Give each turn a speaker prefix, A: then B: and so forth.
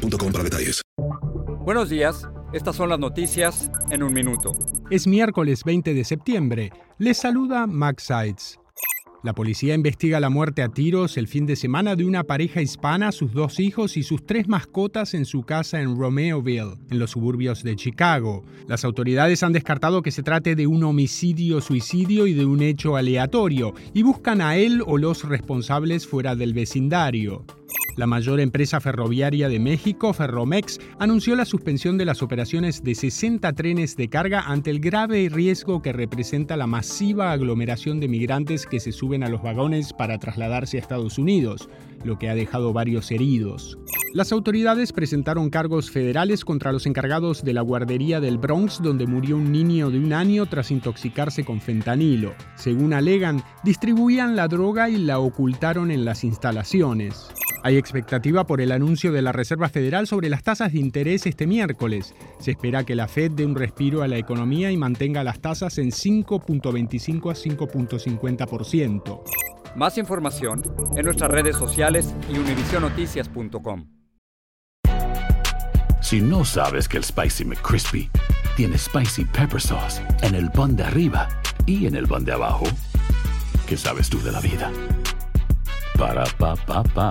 A: boostmobile.com para detalles.
B: Buenos días. Estas son las noticias en un minuto.
C: Es miércoles 20 de septiembre. Les saluda Max Sides. La policía investiga la muerte a tiros el fin de semana de una pareja hispana, sus dos hijos y sus tres mascotas en su casa en Romeoville, en los suburbios de Chicago. Las autoridades han descartado que se trate de un homicidio-suicidio y de un hecho aleatorio, y buscan a él o los responsables fuera del vecindario. La mayor empresa ferroviaria de México, Ferromex, anunció la suspensión de las operaciones de 60 trenes de carga ante el grave riesgo que representa la masiva aglomeración de migrantes que se suben a los vagones para trasladarse a Estados Unidos, lo que ha dejado varios heridos. Las autoridades presentaron cargos federales contra los encargados de la guardería del Bronx donde murió un niño de un año tras intoxicarse con fentanilo. Según alegan, distribuían la droga y la ocultaron en las instalaciones. Hay expectativa por el anuncio de la Reserva Federal sobre las tasas de interés este miércoles. Se espera que la Fed dé un respiro a la economía y mantenga las tasas en 5.25 a 5.50%.
B: Más información en nuestras redes sociales y univisionoticias.com.
D: Si no sabes que el Spicy McCrispy tiene Spicy Pepper Sauce en el pan de arriba y en el pan de abajo, ¿qué sabes tú de la vida? Ba-da-ba-ba-ba